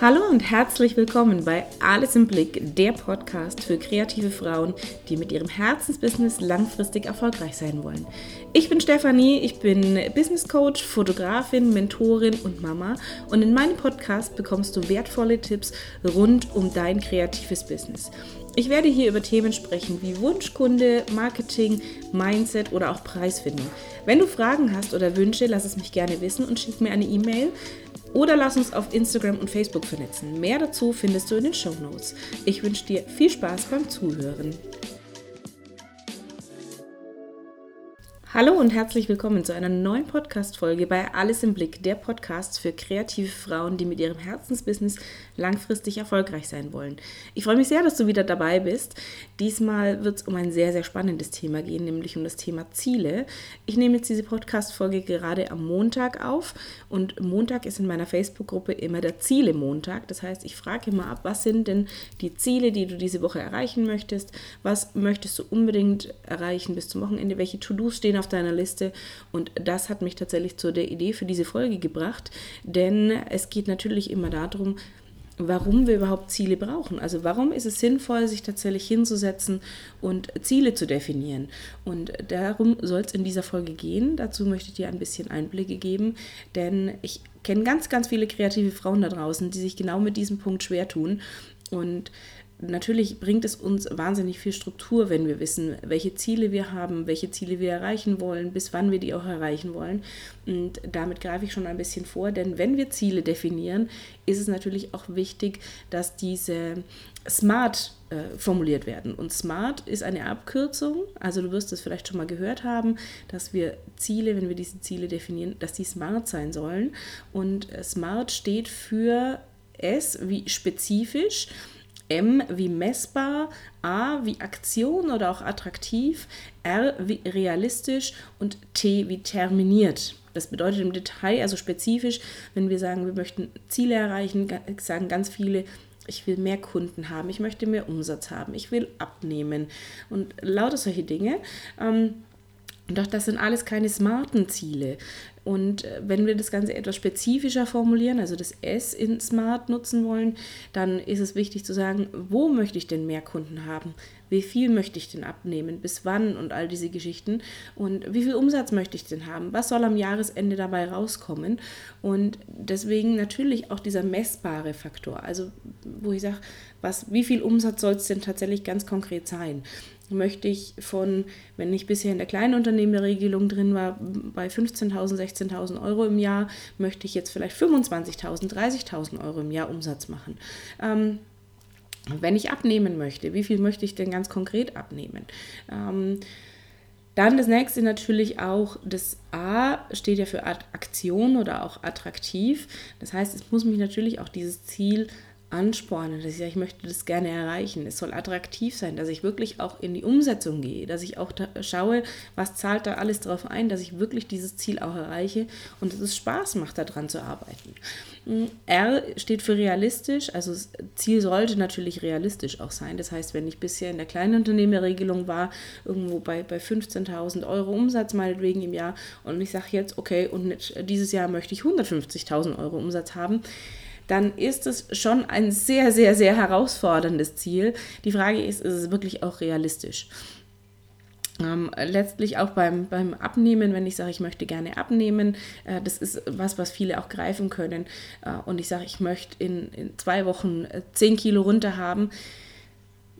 Hallo und herzlich willkommen bei Alles im Blick, der Podcast für kreative Frauen, die mit ihrem Herzensbusiness langfristig erfolgreich sein wollen. Ich bin Stefanie, ich bin Business Coach, Fotografin, Mentorin und Mama und in meinem Podcast bekommst du wertvolle Tipps rund um dein kreatives Business. Ich werde hier über Themen sprechen wie Wunschkunde, Marketing, Mindset oder auch Preisfindung. Wenn du Fragen hast oder Wünsche, lass es mich gerne wissen und schick mir eine E-Mail oder lass uns auf Instagram und Facebook vernetzen. Mehr dazu findest du in den Show Notes. Ich wünsche dir viel Spaß beim Zuhören. Hallo und herzlich willkommen zu einer neuen Podcast-Folge bei Alles im Blick, der Podcast für kreative Frauen, die mit ihrem Herzensbusiness langfristig erfolgreich sein wollen. Ich freue mich sehr, dass du wieder dabei bist. Diesmal wird es um ein sehr, sehr spannendes Thema gehen, nämlich um das Thema Ziele. Ich nehme jetzt diese Podcast-Folge gerade am Montag auf und Montag ist in meiner Facebook-Gruppe immer der Ziele-Montag. Das heißt, ich frage immer ab, was sind denn die Ziele, die du diese Woche erreichen möchtest? Was möchtest du unbedingt erreichen bis zum Wochenende? Welche To-Dos stehen auf deiner Liste. Und das hat mich tatsächlich zu der Idee für diese Folge gebracht, denn es geht natürlich immer darum, warum wir überhaupt Ziele brauchen. Also warum ist es sinnvoll, sich tatsächlich hinzusetzen und Ziele zu definieren. Und darum soll es in dieser Folge gehen. Dazu möchte ich dir ein bisschen Einblicke geben, denn ich kenne ganz, ganz viele kreative Frauen da draußen, die sich genau mit diesem Punkt schwer tun. Und natürlich bringt es uns wahnsinnig viel Struktur, wenn wir wissen, welche Ziele wir haben, welche Ziele wir erreichen wollen, bis wann wir die auch erreichen wollen. Und damit greife ich schon ein bisschen vor, denn wenn wir Ziele definieren, ist es natürlich auch wichtig, dass diese smart äh, formuliert werden. Und smart ist eine Abkürzung, also du wirst es vielleicht schon mal gehört haben, dass wir Ziele, wenn wir diese Ziele definieren, dass die smart sein sollen. Und äh, smart steht für S wie spezifisch M wie messbar, A wie Aktion oder auch attraktiv, R wie realistisch und T wie terminiert. Das bedeutet im Detail, also spezifisch, wenn wir sagen, wir möchten Ziele erreichen, sagen ganz viele, ich will mehr Kunden haben, ich möchte mehr Umsatz haben, ich will abnehmen und lauter solche Dinge. Ähm, doch das sind alles keine smarten Ziele. Und äh, wenn wir das Ganze etwas spezifischer formulieren, also das S in Smart nutzen wollen, dann ist es wichtig zu sagen, wo möchte ich denn mehr Kunden haben? Wie viel möchte ich denn abnehmen? Bis wann? Und all diese Geschichten. Und wie viel Umsatz möchte ich denn haben? Was soll am Jahresende dabei rauskommen? Und deswegen natürlich auch dieser messbare Faktor. Also, wo ich sage, was, wie viel Umsatz soll es denn tatsächlich ganz konkret sein? möchte ich von, wenn ich bisher in der Kleinunternehmerregelung drin war, bei 15.000, 16.000 Euro im Jahr, möchte ich jetzt vielleicht 25.000, 30.000 Euro im Jahr Umsatz machen. Ähm, wenn ich abnehmen möchte, wie viel möchte ich denn ganz konkret abnehmen? Ähm, dann das nächste natürlich auch, das A steht ja für Aktion oder auch attraktiv. Das heißt, es muss mich natürlich auch dieses Ziel anspornen, dass ich sage, ich möchte das gerne erreichen. Es soll attraktiv sein, dass ich wirklich auch in die Umsetzung gehe, dass ich auch schaue, was zahlt da alles drauf ein, dass ich wirklich dieses Ziel auch erreiche und dass es Spaß macht, daran zu arbeiten. Mm, R steht für realistisch, also das Ziel sollte natürlich realistisch auch sein. Das heißt, wenn ich bisher in der Kleinunternehmerregelung war, irgendwo bei, bei 15.000 Euro Umsatz meinetwegen im Jahr und ich sage jetzt, okay, und dieses Jahr möchte ich 150.000 Euro Umsatz haben, dann ist es schon ein sehr, sehr, sehr herausforderndes Ziel. Die Frage ist, ist es wirklich auch realistisch? Ähm, letztlich auch beim, beim Abnehmen, wenn ich sage, ich möchte gerne abnehmen, äh, das ist was, was viele auch greifen können. Äh, und ich sage, ich möchte in, in zwei Wochen äh, 10 Kilo runter haben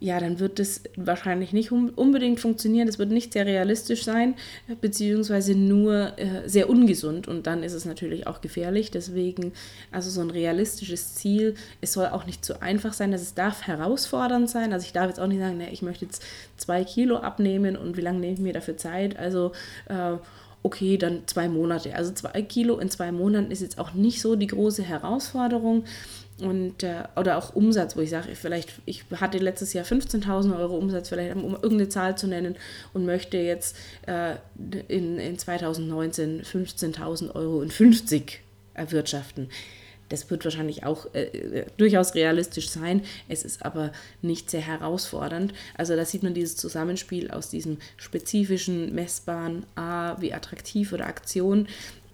ja, dann wird es wahrscheinlich nicht unbedingt funktionieren. Es wird nicht sehr realistisch sein, beziehungsweise nur äh, sehr ungesund. Und dann ist es natürlich auch gefährlich. Deswegen, also so ein realistisches Ziel, es soll auch nicht zu einfach sein, dass es darf herausfordernd sein. Also ich darf jetzt auch nicht sagen, ne, ich möchte jetzt zwei Kilo abnehmen und wie lange nehme ich mir dafür Zeit? Also äh, okay, dann zwei Monate. Also zwei Kilo in zwei Monaten ist jetzt auch nicht so die große Herausforderung und äh, oder auch Umsatz, wo ich sage, vielleicht, ich hatte letztes Jahr 15.000 Euro Umsatz, vielleicht um irgendeine Zahl zu nennen und möchte jetzt äh, in, in 2019 15.000 Euro in 50 erwirtschaften. Das wird wahrscheinlich auch äh, äh, durchaus realistisch sein. Es ist aber nicht sehr herausfordernd. Also da sieht man dieses Zusammenspiel aus diesem spezifischen, messbaren A wie attraktiv oder Aktion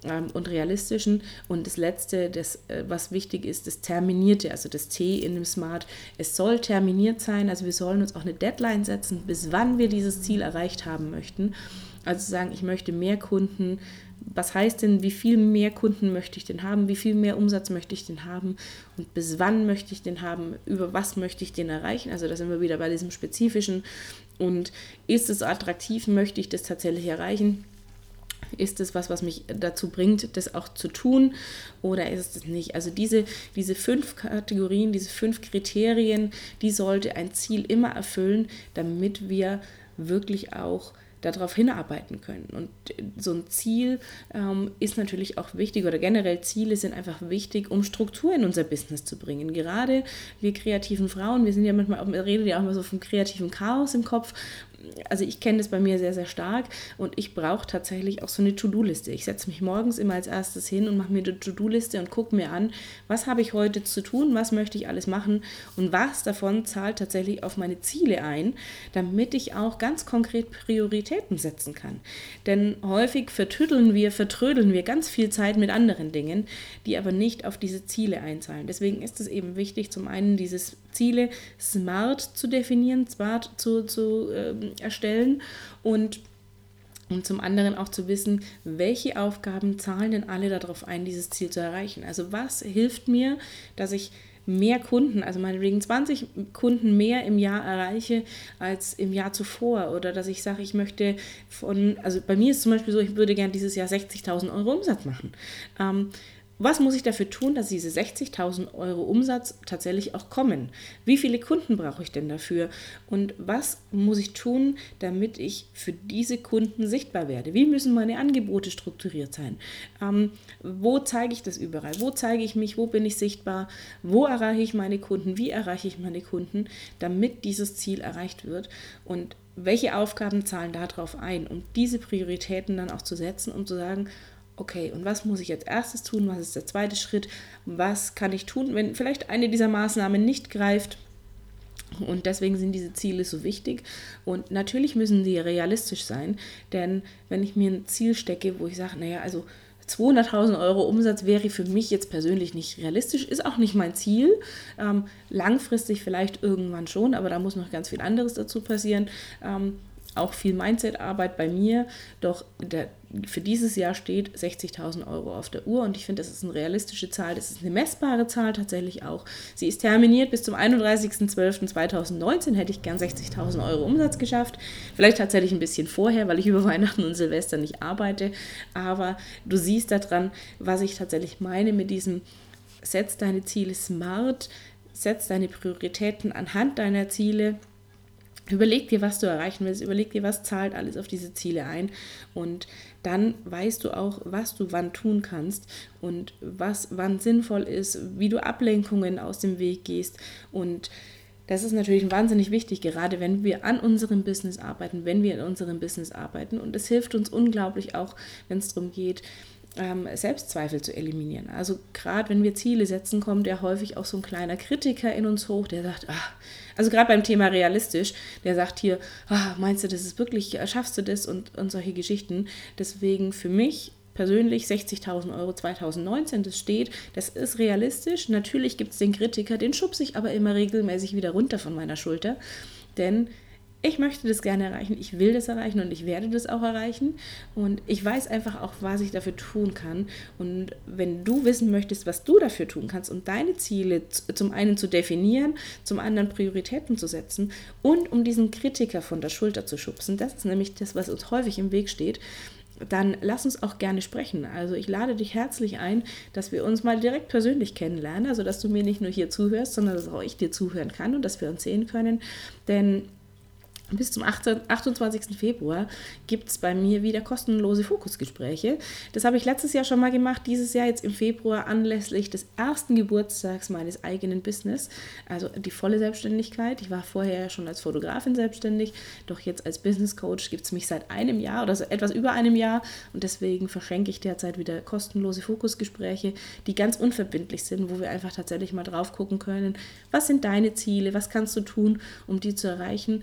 ähm, und realistischen. Und das Letzte, das, äh, was wichtig ist, das Terminierte, also das T in dem Smart. Es soll terminiert sein, also wir sollen uns auch eine Deadline setzen, bis wann wir dieses Ziel erreicht haben möchten. Also sagen, ich möchte mehr Kunden. Was heißt denn, wie viel mehr Kunden möchte ich denn haben? Wie viel mehr Umsatz möchte ich denn haben? Und bis wann möchte ich den haben? Über was möchte ich den erreichen? Also da sind wir wieder bei diesem Spezifischen. Und ist es attraktiv? Möchte ich das tatsächlich erreichen? Ist es was, was mich dazu bringt, das auch zu tun oder ist es nicht? Also diese, diese fünf Kategorien, diese fünf Kriterien, die sollte ein Ziel immer erfüllen, damit wir wirklich auch darauf hinarbeiten können. Und so ein Ziel ähm, ist natürlich auch wichtig oder generell Ziele sind einfach wichtig, um Struktur in unser Business zu bringen. Gerade wir kreativen Frauen, wir sind ja manchmal, reden ja auch mal so vom kreativen Chaos im Kopf also ich kenne das bei mir sehr, sehr stark und ich brauche tatsächlich auch so eine To-Do-Liste. Ich setze mich morgens immer als erstes hin und mache mir eine To-Do-Liste und gucke mir an, was habe ich heute zu tun, was möchte ich alles machen und was davon zahlt tatsächlich auf meine Ziele ein, damit ich auch ganz konkret Prioritäten setzen kann. Denn häufig vertüddeln wir, vertrödeln wir ganz viel Zeit mit anderen Dingen, die aber nicht auf diese Ziele einzahlen. Deswegen ist es eben wichtig, zum einen dieses Ziele smart zu definieren, smart zu, zu ähm, erstellen und und zum anderen auch zu wissen, welche Aufgaben zahlen denn alle darauf ein, dieses Ziel zu erreichen. Also was hilft mir, dass ich mehr Kunden, also meinetwegen 20 Kunden mehr im Jahr erreiche als im Jahr zuvor. Oder dass ich sage, ich möchte von, also bei mir ist zum Beispiel so, ich würde gerne dieses Jahr 60.000 Euro Umsatz machen. Ähm, was muss ich dafür tun, dass diese 60.000 Euro Umsatz tatsächlich auch kommen? Wie viele Kunden brauche ich denn dafür? Und was muss ich tun, damit ich für diese Kunden sichtbar werde? Wie müssen meine Angebote strukturiert sein? Ähm, wo zeige ich das überall? Wo zeige ich mich? Wo bin ich sichtbar? Wo erreiche ich meine Kunden? Wie erreiche ich meine Kunden, damit dieses Ziel erreicht wird? Und welche Aufgaben zahlen darauf ein? Um diese Prioritäten dann auch zu setzen, um zu sagen, okay, und was muss ich jetzt erstes tun? Was ist der zweite Schritt? Was kann ich tun, wenn vielleicht eine dieser Maßnahmen nicht greift? Und deswegen sind diese Ziele so wichtig. Und natürlich müssen sie realistisch sein, denn wenn ich mir ein Ziel stecke, wo ich sage, naja, also 200.000 Euro Umsatz wäre für mich jetzt persönlich nicht realistisch, ist auch nicht mein Ziel. Ähm, langfristig vielleicht irgendwann schon, aber da muss noch ganz viel anderes dazu passieren. Ähm, auch viel Mindset-Arbeit bei mir, doch der, für dieses Jahr steht 60.000 Euro auf der Uhr. Und ich finde, das ist eine realistische Zahl, das ist eine messbare Zahl tatsächlich auch. Sie ist terminiert bis zum 31.12.2019, hätte ich gern 60.000 Euro Umsatz geschafft, vielleicht tatsächlich ein bisschen vorher, weil ich über Weihnachten und Silvester nicht arbeite, aber du siehst daran, was ich tatsächlich meine mit diesem Setz deine Ziele smart, setz deine Prioritäten anhand deiner Ziele Überleg dir, was du erreichen willst, überleg dir, was zahlt alles auf diese Ziele ein. Und dann weißt du auch, was du wann tun kannst und was wann sinnvoll ist, wie du Ablenkungen aus dem Weg gehst. Und das ist natürlich wahnsinnig wichtig, gerade wenn wir an unserem Business arbeiten, wenn wir in unserem Business arbeiten. Und es hilft uns unglaublich auch, wenn es darum geht, ähm, Selbstzweifel zu eliminieren. Also gerade wenn wir Ziele setzen, kommt ja häufig auch so ein kleiner Kritiker in uns hoch, der sagt, ach, also gerade beim Thema realistisch, der sagt hier, ach, meinst du, das ist wirklich, schaffst du das und, und solche Geschichten. Deswegen für mich persönlich 60.000 Euro 2019, das steht, das ist realistisch. Natürlich gibt es den Kritiker, den schubse ich aber immer regelmäßig wieder runter von meiner Schulter, denn ich möchte das gerne erreichen, ich will das erreichen und ich werde das auch erreichen. Und ich weiß einfach auch, was ich dafür tun kann. Und wenn du wissen möchtest, was du dafür tun kannst, um deine Ziele zum einen zu definieren, zum anderen Prioritäten zu setzen und um diesen Kritiker von der Schulter zu schubsen, das ist nämlich das, was uns häufig im Weg steht, dann lass uns auch gerne sprechen. Also ich lade dich herzlich ein, dass wir uns mal direkt persönlich kennenlernen, also dass du mir nicht nur hier zuhörst, sondern dass auch ich dir zuhören kann und dass wir uns sehen können. Denn bis zum 18, 28. Februar gibt es bei mir wieder kostenlose Fokusgespräche. Das habe ich letztes Jahr schon mal gemacht, dieses Jahr jetzt im Februar anlässlich des ersten Geburtstags meines eigenen Business, also die volle Selbstständigkeit. Ich war vorher schon als Fotografin selbstständig, doch jetzt als Business Coach gibt es mich seit einem Jahr oder so etwas über einem Jahr und deswegen verschenke ich derzeit wieder kostenlose Fokusgespräche, die ganz unverbindlich sind, wo wir einfach tatsächlich mal drauf gucken können, was sind deine Ziele, was kannst du tun, um die zu erreichen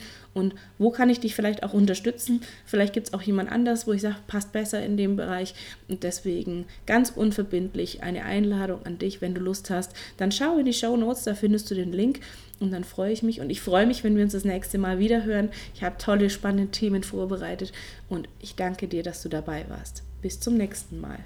wo kann ich dich vielleicht auch unterstützen. Vielleicht gibt es auch jemand anders, wo ich sage, passt besser in dem Bereich. Und deswegen ganz unverbindlich eine Einladung an dich, wenn du Lust hast. Dann schau in die Show Notes, da findest du den Link. Und dann freue ich mich und ich freue mich, wenn wir uns das nächste Mal wieder hören. Ich habe tolle, spannende Themen vorbereitet und ich danke dir, dass du dabei warst. Bis zum nächsten Mal.